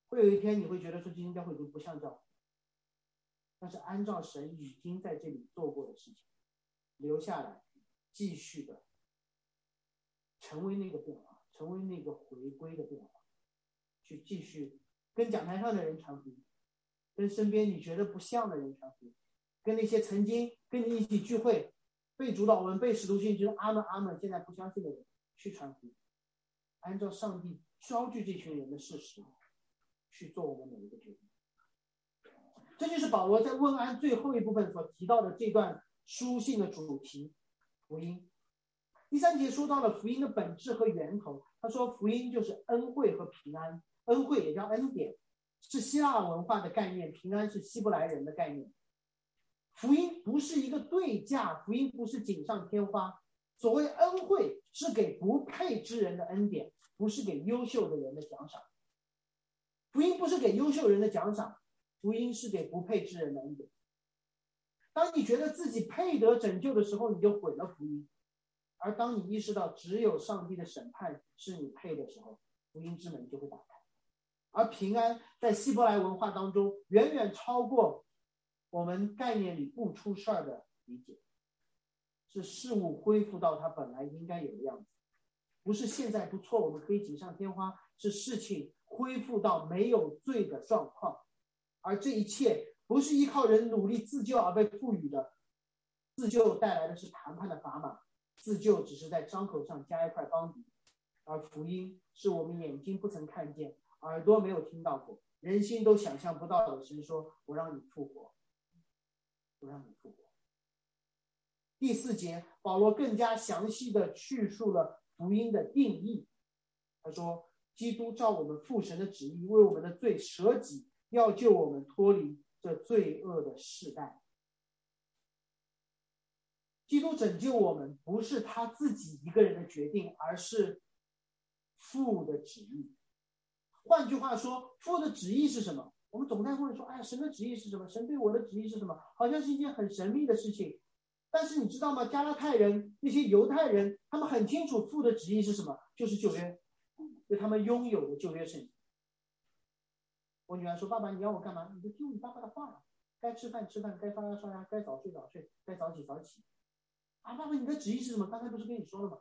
会有一天你会觉得说这间教会已经不像教会。但是按照神已经在这里做过的事情，留下来，继续的成为那个变化，成为那个回归的变化。去继续跟讲台上的人传福音，跟身边你觉得不像的人传福音，跟那些曾经跟你一起聚会、被主导文、被使徒信就是阿门阿门，现在不相信的人去传福音，按照上帝招聚这群人的事实去做我们每一个决定。这就是保罗在问安最后一部分所提到的这段书信的主题——福音。第三节说到了福音的本质和源头。他说，福音就是恩惠和平安。恩惠也叫恩典，是希腊文化的概念；平安是希伯来人的概念。福音不是一个对价，福音不是锦上添花。所谓恩惠，是给不配之人的恩典，不是给优秀的人的奖赏。福音不是给优秀人的奖赏。福音是给不配之人的恩典。当你觉得自己配得拯救的时候，你就毁了福音；而当你意识到只有上帝的审判是你配的时候，福音之门就会打开。而平安在希伯来文化当中远远超过我们概念里不出事儿的理解，是事物恢复到它本来应该有的样子，不是现在不错，我们可以锦上添花，是事情恢复到没有罪的状况。而这一切不是依靠人努力自救而被赋予的，自救带来的是谈判的砝码，自救只是在伤口上加一块钢笔，而福音是我们眼睛不曾看见，耳朵没有听到过，人心都想象不到的。神说：“我让你复活，我让你复活。”第四节，保罗更加详细的叙述了福音的定义。他说：“基督照我们父神的旨意，为我们的罪舍己。”要救我们脱离这罪恶的世代。基督拯救我们，不是他自己一个人的决定，而是父的旨意。换句话说，父的旨意是什么？我们总在问说：“哎，神的旨意是什么？神对我的旨意是什么？”好像是一件很神秘的事情。但是你知道吗？加拉太人那些犹太人，他们很清楚父的旨意是什么，就是旧约，就他们拥有的旧约圣经。我女儿说：“爸爸，你要我干嘛？你就听你爸爸的话，该吃饭吃饭，该刷牙刷牙，该早睡早睡，该早起早起。”啊，爸爸，你的旨意是什么？刚才不是跟你说了吗？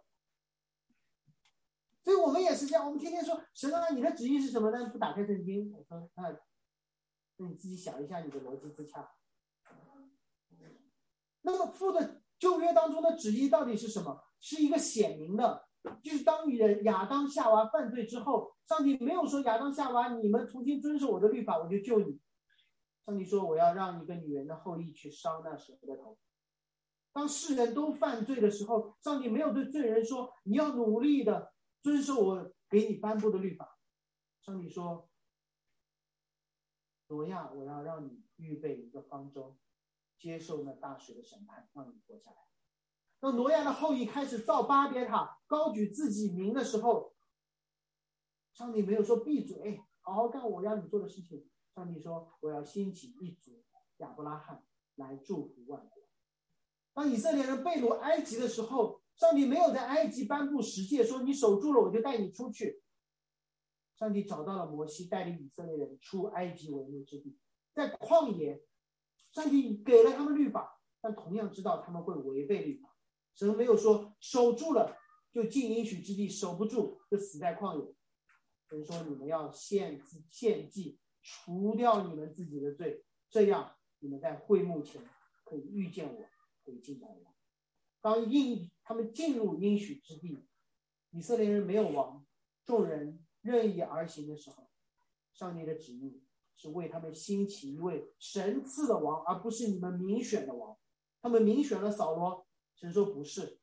所以我们也是这样，我们天天说神啊，你的旨意是什么？但是不打开圣经。我说：“那，那你自己想一下，你的逻辑自洽。”那么父的旧约当中的旨意到底是什么？是一个显明的。就是当你的亚当夏娃犯罪之后，上帝没有说亚当夏娃，你们重新遵守我的律法，我就救你。上帝说我要让一个女人的后裔去伤那蛇的头。当世人都犯罪的时候，上帝没有对罪人说你要努力的遵守我给你颁布的律法。上帝说，挪亚，我要让你预备一个方舟，接受那大水的审判，让你活下来。当挪亚的后裔开始造巴别塔、高举自己名的时候，上帝没有说闭嘴，好好干我让你做的事情。上帝说：“我要兴起一族亚伯拉罕来祝福万国。”当以色列人被掳埃及的时候，上帝没有在埃及颁布十诫，说你守住了我就带你出去。上帝找到了摩西，带领以色列人出埃及为奴之地，在旷野，上帝给了他们律法，但同样知道他们会违背律法。神没有说守住了就进应许之地，守不住就死在旷野。神说你们要献祭献祭，除掉你们自己的罪，这样你们在会幕前可以遇见我，可以敬拜我。当应他们进入应许之地，以色列人没有王，众人任意而行的时候，上帝的旨意是为他们兴起一位神赐的王，而不是你们民选的王。他们民选了扫罗。神说不是，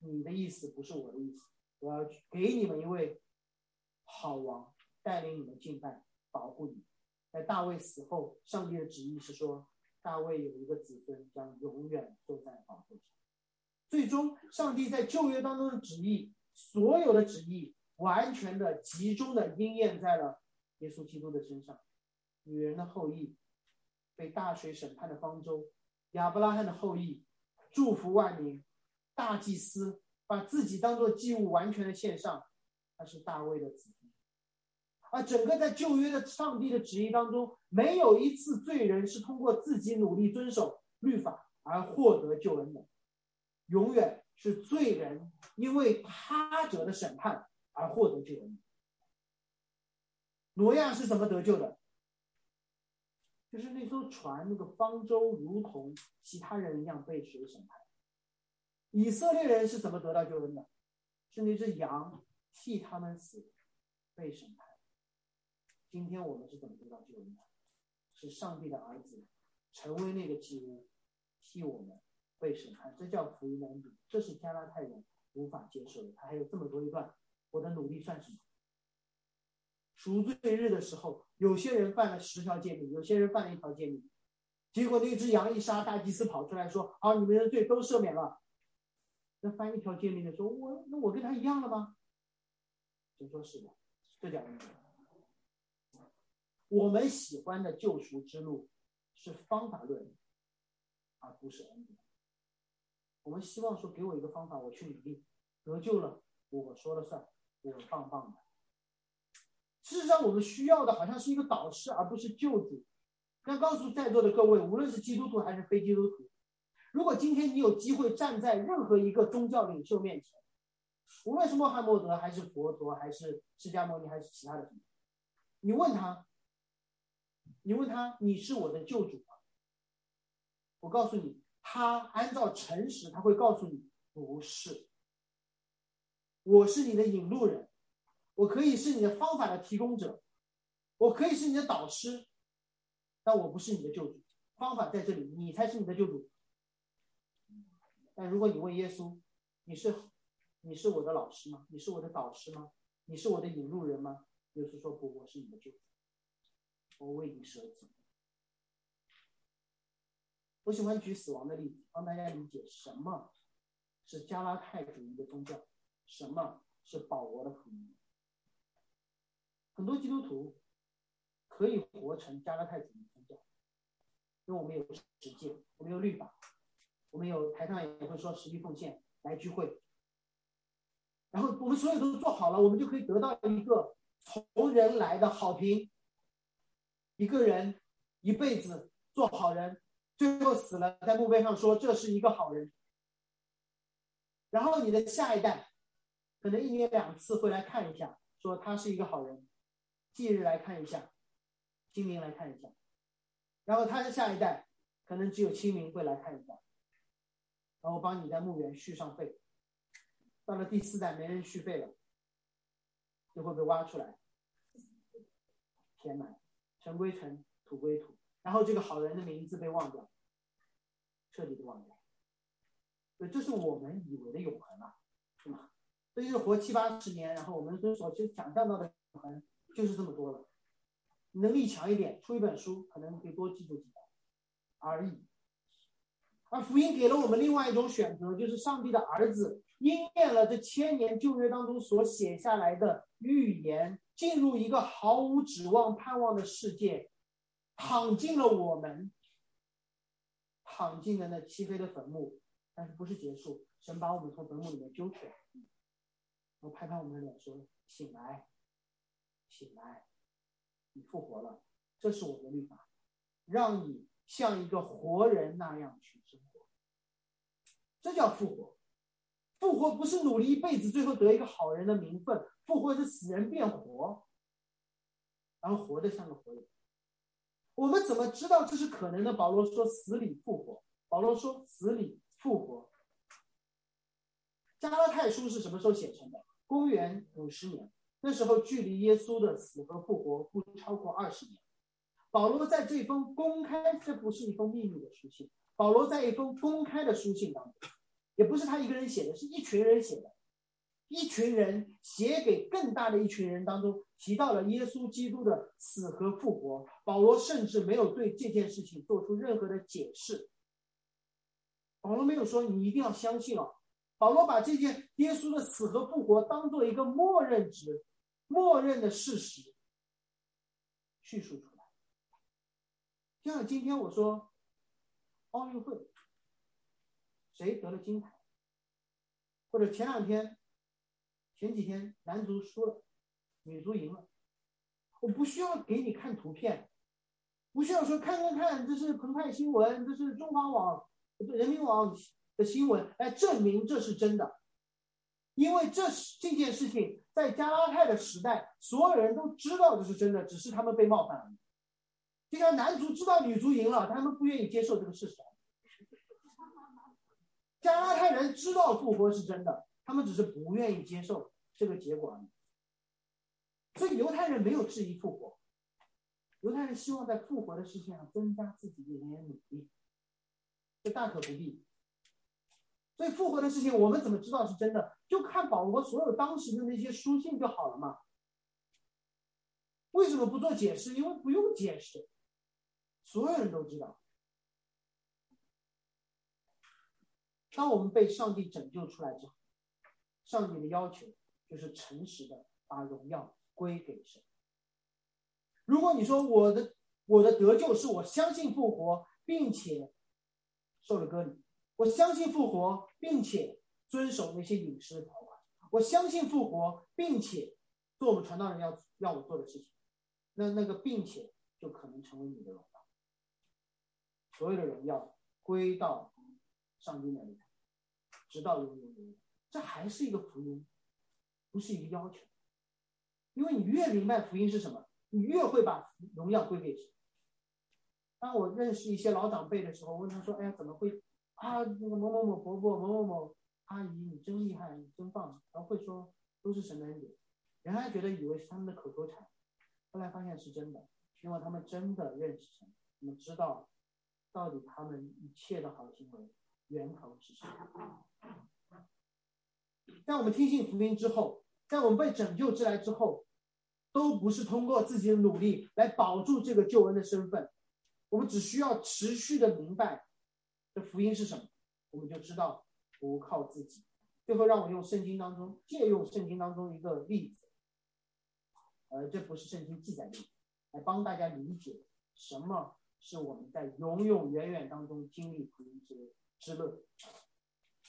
你的意思不是我的意思。我要给你们一位好王，带领你们敬拜，保护你。在大卫死后，上帝的旨意是说，大卫有一个子孙将永远坐在宝座上。最终，上帝在旧约当中的旨意，所有的旨意，完全的、集中的应验在了耶稣基督的身上。女人的后裔，被大水审判的方舟，亚伯拉罕的后裔。祝福万民，大祭司把自己当做祭物完全的献上，他是大卫的子弟。而整个在旧约的上帝的旨意当中，没有一次罪人是通过自己努力遵守律法而获得救恩的，永远是罪人因为他者的审判而获得救恩。挪亚是怎么得救的？就是那艘船，那个方舟，如同其他人一样被水审判。以色列人是怎么得到救恩的？是那只羊替他们死，被审判。今天我们是怎么得到救恩的？是上帝的儿子成为那个祭物，替我们被审判。这叫福音的恩典，这是加拉太人无法接受的。他还有这么多一段，我的努力算什么？赎罪日的时候，有些人犯了十条诫命，有些人犯了一条诫命，结果那只羊一杀，大祭司跑出来说：“好，你们的罪都赦免了。”那犯一条诫命的说：“我那我跟他一样了吗？”就说是的，这叫。我们喜欢的救赎之路是方法论，而不是恩典。我们希望说，给我一个方法，我去努力得救了，我说了算，我棒棒的。事实上，我们需要的好像是一个导师，而不是救主。要告诉在座的各位，无论是基督徒还是非基督徒，如果今天你有机会站在任何一个宗教领袖面前，无论是穆罕默德，还是佛陀，还是释迦牟尼，还是其他的什么，你问他，你问他，你是我的救主吗？我告诉你，他按照诚实，他会告诉你，不是。我是你的引路人。我可以是你的方法的提供者，我可以是你的导师，但我不是你的救主。方法在这里，你才是你的救主。但如果你问耶稣，你是你是我的老师吗？你是我的导师吗？你是我的引路人吗？耶稣说不，我是你的救主，我为你舍己。我喜欢举死亡的例子，帮大家理解什么是加拉太主义的宗教，什么是保罗的福音。很多基督徒可以活成加拉太主义宗教，因为我们有实践，我们有律法，我们有台上也会说实际奉献来聚会，然后我们所有都做好了，我们就可以得到一个从人来的好评。一个人一辈子做好人，最后死了，在墓碑上说这是一个好人，然后你的下一代可能一年两次会来看一下，说他是一个好人。忌日来看一下，清明来看一下，然后他的下一代可能只有清明会来看一下，然后帮你在墓园续上费。到了第四代没人续费了，就会被挖出来，填满，尘归尘，土归土，然后这个好人的名字被忘掉，彻底的忘掉。所以这是我们以为的永恒啊，是吗？这就是活七八十年，然后我们所去想象到的可能。就是这么多了，能力强一点，出一本书可能可以多记住几本而已。而福音给了我们另外一种选择，就是上帝的儿子应验了这千年旧约当中所写下来的预言，进入一个毫无指望盼望的世界，躺进了我们，躺进了那漆黑的坟墓，但是不是结束？神把我们从坟墓里面揪出来，我拍拍我们的脸说：“醒来。”醒来，你复活了，这是我的律法，让你像一个活人那样去生活。这叫复活。复活不是努力一辈子，最后得一个好人的名分。复活是死人变活，然后活得像个活人。我们怎么知道这是可能的？保罗说死里复活。保罗说死里复活。加拉太书是什么时候写成的？公元五十年。那时候距离耶稣的死和复活不超过二十年。保罗在这封公开，这不是一封秘密的书信。保罗在一封公开的书信当中，也不是他一个人写的，是一群人写的，一群人写给更大的一群人当中提到了耶稣基督的死和复活。保罗甚至没有对这件事情做出任何的解释。保罗没有说你一定要相信哦。保罗把这件耶稣的死和复活当做一个默认值。默认的事实叙述出来，就像今天我说奥运会谁得了金牌，或者前两天、前几天男足输了，女足赢了，我不需要给你看图片，不需要说看看看，这是澎湃新闻，这是中华网、人民网的新闻来证明这是真的。因为这是这件事情在加拉太的时代，所有人都知道这是真的，只是他们被冒犯了。就像男足知道女足赢了，他们不愿意接受这个事实。加拉太人知道复活是真的，他们只是不愿意接受这个结果而已。所以犹太人没有质疑复活，犹太人希望在复活的事情上增加自己的一点努力，这大可不必。所以复活的事情，我们怎么知道是真的？就看保罗所有当时的那些书信就好了嘛。为什么不做解释？因为不用解释，所有人都知道。当我们被上帝拯救出来之后，上帝的要求就是诚实的把荣耀归给神。如果你说我的我的得救是我相信复活，并且受了割礼，我相信复活，并且遵守那些饮食的条款，我相信复活，并且做我们传道人要要我做的事情，那那个并且就可能成为你的荣耀。所有的荣耀归到上帝那里。直到永永远远，这还是一个福音，不是一个要求。因为你越明白福音是什么，你越会把荣耀归给神。当我认识一些老长辈的时候，问他说：“哎呀，怎么会啊？那个某某某伯伯、某某某阿姨，你真厉害，你真棒。”然后会说都是神的恩典。原来觉得以为是他们的口头禅，后来发现是真的，因为他们真的认识神，他们知道到底他们一切的好行为。源头是什么？在我们听信福音之后，在我们被拯救之来之后，都不是通过自己的努力来保住这个救恩的身份。我们只需要持续的明白这福音是什么，我们就知道不靠自己。最后，让我用圣经当中借用圣经当中一个例子，呃，这不是圣经记载的，来帮大家理解什么是我们在永永远远当中经历福音之。之乐，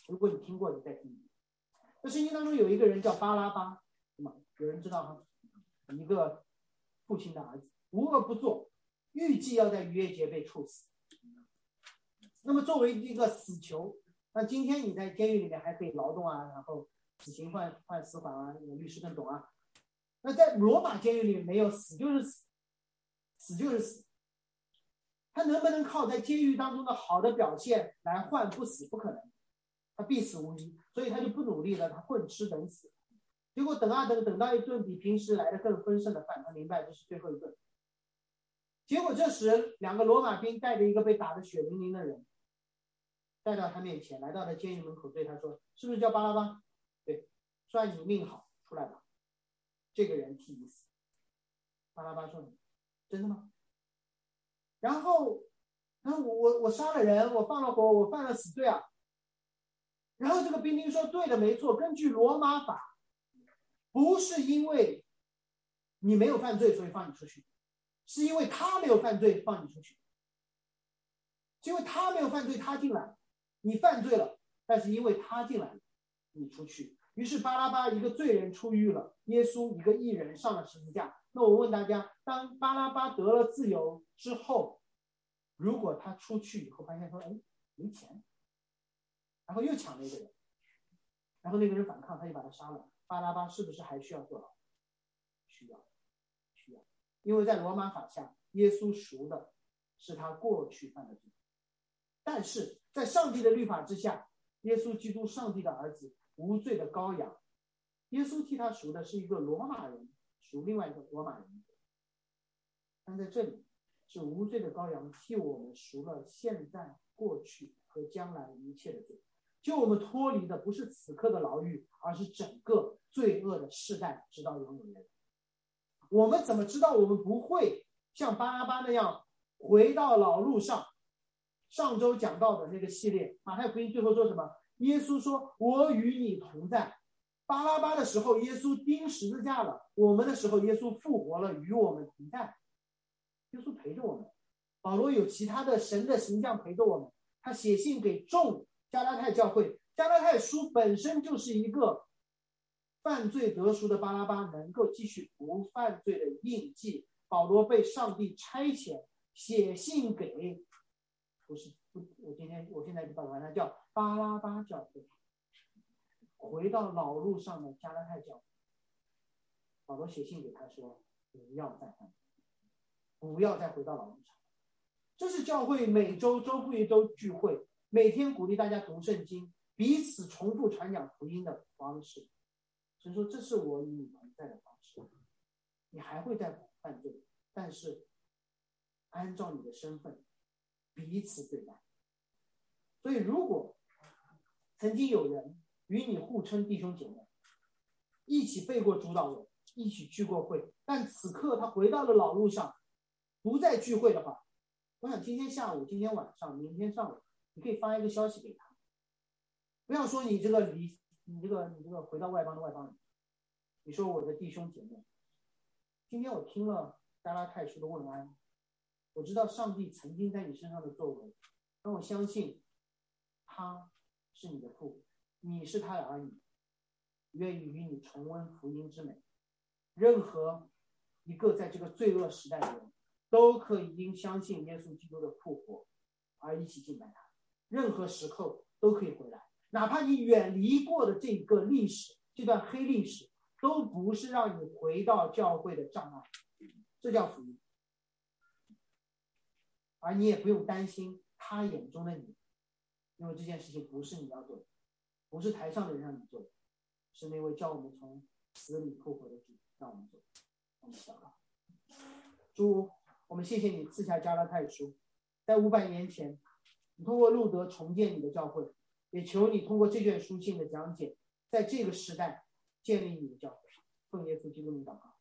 如果你听过，你再听。在圣经当中有一个人叫巴拉巴，那么有人知道哈？一个父亲的儿子，无恶不作，预计要在逾越节被处死。那么作为一个死囚，那今天你在监狱里面还可以劳动啊，然后死刑换换死缓啊，律师更懂啊。那在罗马监狱里没有死就是死，死就是死。他能不能靠在监狱当中的好的表现来换不死？不可能，他必死无疑，所以他就不努力了，他混吃等死。结果等啊等，等到一顿比平时来的更丰盛的饭，他明白这是最后一顿。结果这时，两个罗马兵带着一个被打得血淋淋的人，带到他面前，来到了监狱门口，对他说：“是不是叫巴拉巴？对，算你命好，出来吧。”这个人替你死。巴拉巴说：“真的吗？”然后，然后我我我杀了人，我放了火，我犯了死罪啊。然后这个兵丁说：“对的，没错。根据罗马法，不是因为你没有犯罪所以放你出去，是因为他没有犯罪放你出去。因为他没有犯罪，他进来，你犯罪了，但是因为他进来了，你出去。于是巴拉巴一个罪人出狱了，耶稣一个义人上了十字架。那我问大家，当巴拉巴得了自由之后，如果他出去以后发现说，哎，没钱，然后又抢了一个人，然后那个人反抗，他就把他杀了，巴拉巴是不是还需要坐牢？需要，需要，因为在罗马法下，耶稣赎的是他过去犯的罪，但是在上帝的律法之下，耶稣基督，上帝的儿子，无罪的羔羊，耶稣替他赎的是一个罗马人。赎另外一个罗马人，但在这里是无罪的羔羊替我们赎了现在、过去和将来一切的罪，就我们脱离的不是此刻的牢狱，而是整个罪恶的世代，直到永远。我们怎么知道我们不会像巴拉巴那样回到老路上？上周讲到的那个系列，马太福音最后说什么？耶稣说：“我与你同在。”巴拉巴的时候，耶稣钉十字架了；我们的时候，耶稣复活了，与我们同在。耶稣陪着我们。保罗有其他的神的形象陪着我们。他写信给众加拉太教会，加拉太书本身就是一个犯罪得赎的巴拉巴能够继续不犯罪的印记。保罗被上帝差遣写信给，不是不，我今天我现在就把它叫巴拉巴教会。回到老路上的加拉太教。保罗写信给他说：“不要再犯，不要再回到老路上。”这是教会每周周复一周聚会，每天鼓励大家读圣经，彼此重复传讲福音的方式。所以说，这是我与你同在的方式。你还会再犯罪，但是按照你的身份彼此对待。所以，如果曾经有人与你互称弟兄姐妹，一起背过主导文，一起聚过会，但此刻他回到了老路上，不再聚会的话，我想今天下午、今天晚上、明天上午，你可以发一个消息给他，不要说你这个离你这个你这个回到外邦的外邦人，你说我的弟兄姐妹，今天我听了加拉太书的问安，我知道上帝曾经在你身上的作为，让我相信。他是你的父，你是他的儿女，愿意与你重温福音之美。任何一个在这个罪恶时代的人，都可以因相信耶稣基督的复活而一起敬拜他。任何时刻都可以回来，哪怕你远离过的这个历史，这段黑历史，都不是让你回到教会的障碍。这叫福音，而你也不用担心他眼中的你。因为这件事情不是你要做的，不是台上的人让你做的，是那位叫我们从死里复活的主让我们做。我们祷告，主，我们谢谢你赐下加拉太书，在五百年前，你通过路德重建你的教会，也求你通过这卷书信的讲解，在这个时代建立你的教会。奉耶稣基督名祷告，